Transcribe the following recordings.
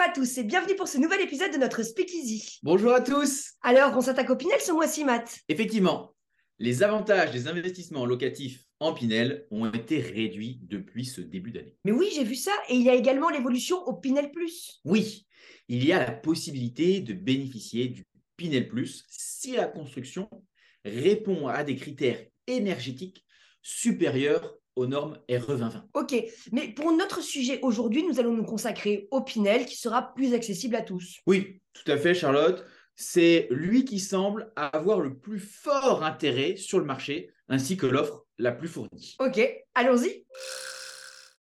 Bonjour à tous et bienvenue pour ce nouvel épisode de notre Speakeasy. Bonjour à tous. Alors, on s'attaque au Pinel ce mois-ci, Matt. Effectivement, les avantages des investissements locatifs en Pinel ont été réduits depuis ce début d'année. Mais oui, j'ai vu ça et il y a également l'évolution au Pinel Plus. Oui, il y a la possibilité de bénéficier du Pinel Plus si la construction répond à des critères énergétiques supérieurs aux normes RE 2020. Ok, mais pour notre sujet aujourd'hui, nous allons nous consacrer au Pinel qui sera plus accessible à tous. Oui, tout à fait, Charlotte. C'est lui qui semble avoir le plus fort intérêt sur le marché, ainsi que l'offre la plus fournie. Ok, allons-y.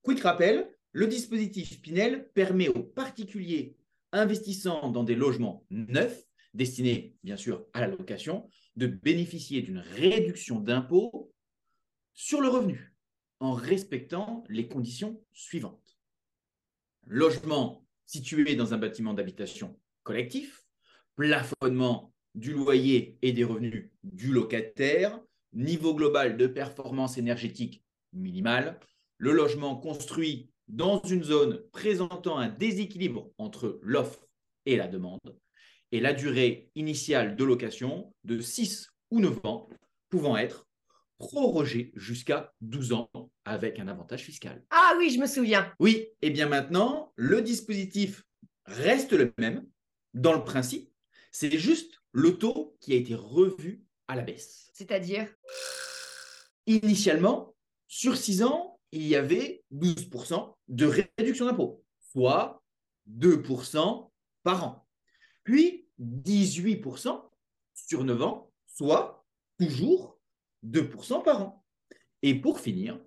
Quick rappel, le dispositif Pinel permet aux particuliers investissant dans des logements neufs, destinés bien sûr à la location, de bénéficier d'une réduction d'impôt sur le revenu en respectant les conditions suivantes. Logement situé dans un bâtiment d'habitation collectif, plafonnement du loyer et des revenus du locataire, niveau global de performance énergétique minimale, le logement construit dans une zone présentant un déséquilibre entre l'offre et la demande, et la durée initiale de location de 6 ou 9 ans, pouvant être prorogé jusqu'à 12 ans avec un avantage fiscal. Ah oui, je me souviens. Oui, et bien maintenant, le dispositif reste le même dans le principe, c'est juste le taux qui a été revu à la baisse. C'est-à-dire? Initialement, sur 6 ans, il y avait 12% de réduction d'impôt, soit 2% par an. Puis 18% sur 9 ans, soit toujours 2% par an. Et pour finir,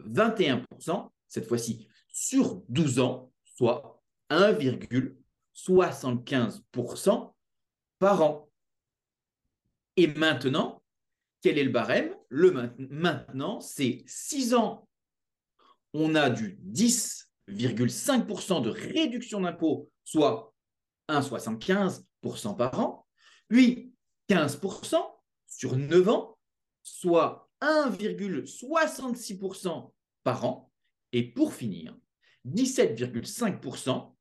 21%, bah, cette fois-ci sur 12 ans, soit 1,75% par an. Et maintenant, quel est le barème? Le maintenant, c'est 6 ans. On a du 10,5% de réduction d'impôt, soit 1,75% par an. Puis 15% sur 9 ans, soit 1,66% par an. Et pour finir, 17,5%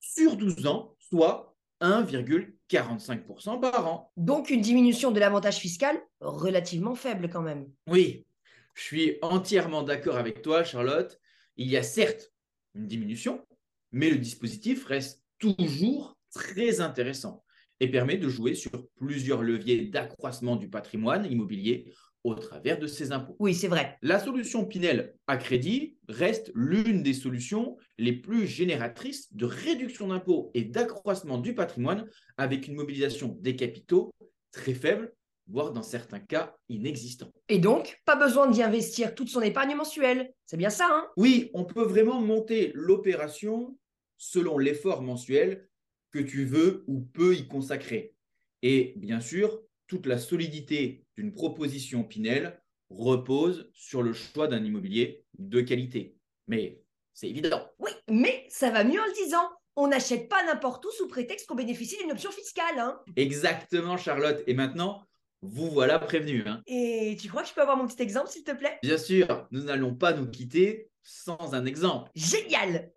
sur 12 ans, soit 1,45% par an. Donc une diminution de l'avantage fiscal relativement faible quand même. Oui, je suis entièrement d'accord avec toi, Charlotte. Il y a certes une diminution, mais le dispositif reste toujours très intéressant et permet de jouer sur plusieurs leviers d'accroissement du patrimoine immobilier au travers de ces impôts. Oui, c'est vrai. La solution Pinel à crédit reste l'une des solutions les plus génératrices de réduction d'impôts et d'accroissement du patrimoine avec une mobilisation des capitaux très faible, voire dans certains cas inexistant. Et donc, pas besoin d'y investir toute son épargne mensuelle. C'est bien ça, hein? Oui, on peut vraiment monter l'opération selon l'effort mensuel que tu veux ou peux y consacrer. Et bien sûr, toute la solidité d'une proposition Pinel repose sur le choix d'un immobilier de qualité. Mais c'est évident. Oui, mais ça va mieux en le disant. On n'achète pas n'importe où sous prétexte qu'on bénéficie d'une option fiscale. Hein. Exactement, Charlotte. Et maintenant, vous voilà prévenu. Hein. Et tu crois que je peux avoir mon petit exemple, s'il te plaît? Bien sûr, nous n'allons pas nous quitter sans un exemple. Génial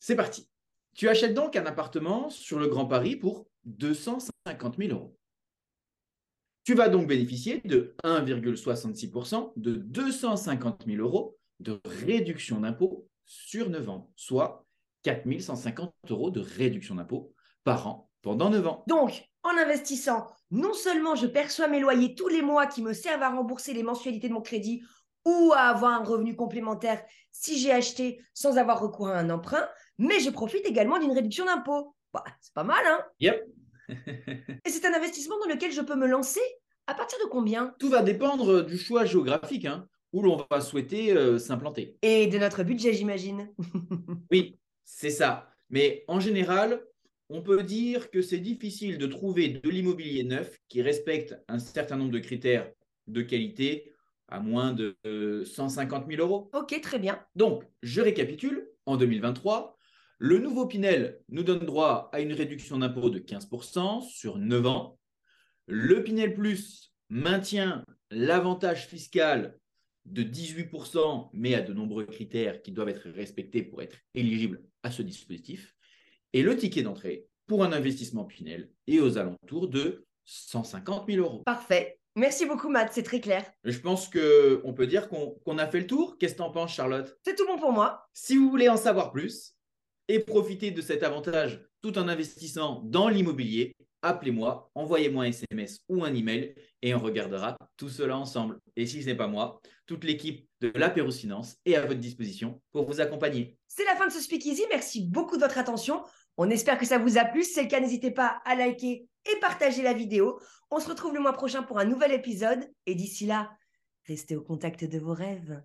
C'est parti. Tu achètes donc un appartement sur le Grand Paris pour 250 000 euros. Tu vas donc bénéficier de 1,66% de 250 000 euros de réduction d'impôt sur 9 ans, soit 4 150 euros de réduction d'impôt par an pendant 9 ans. Donc, en investissant, non seulement je perçois mes loyers tous les mois qui me servent à rembourser les mensualités de mon crédit ou à avoir un revenu complémentaire si j'ai acheté sans avoir recours à un emprunt, mais je profite également d'une réduction d'impôt. Bah, c'est pas mal, hein Yep. Et c'est un investissement dans lequel je peux me lancer à partir de combien? Tout va dépendre du choix géographique hein, où l'on va souhaiter euh, s'implanter. Et de notre budget, j'imagine. oui, c'est ça. Mais en général, on peut dire que c'est difficile de trouver de l'immobilier neuf qui respecte un certain nombre de critères de qualité à moins de 150 000 euros. Ok, très bien. Donc, je récapitule. En 2023, le nouveau Pinel nous donne droit à une réduction d'impôt de 15% sur 9 ans. Le Pinel Plus maintient l'avantage fiscal de 18%, mais à de nombreux critères qui doivent être respectés pour être éligible à ce dispositif. Et le ticket d'entrée pour un investissement Pinel est aux alentours de 150 000 euros. Parfait. Merci beaucoup, Matt, c'est très clair. Je pense qu'on peut dire qu'on a fait le tour. Qu'est-ce que t'en penses, Charlotte? C'est tout bon pour moi. Si vous voulez en savoir plus et profiter de cet avantage tout en investissant dans l'immobilier, appelez-moi, envoyez-moi un SMS ou un email et on regardera tout cela ensemble. Et si ce n'est pas moi, toute l'équipe de Finance est à votre disposition pour vous accompagner. C'est la fin de ce Speakeasy. Merci beaucoup de votre attention. On espère que ça vous a plu. Si c'est le cas, n'hésitez pas à liker et partager la vidéo. On se retrouve le mois prochain pour un nouvel épisode. Et d'ici là, restez au contact de vos rêves.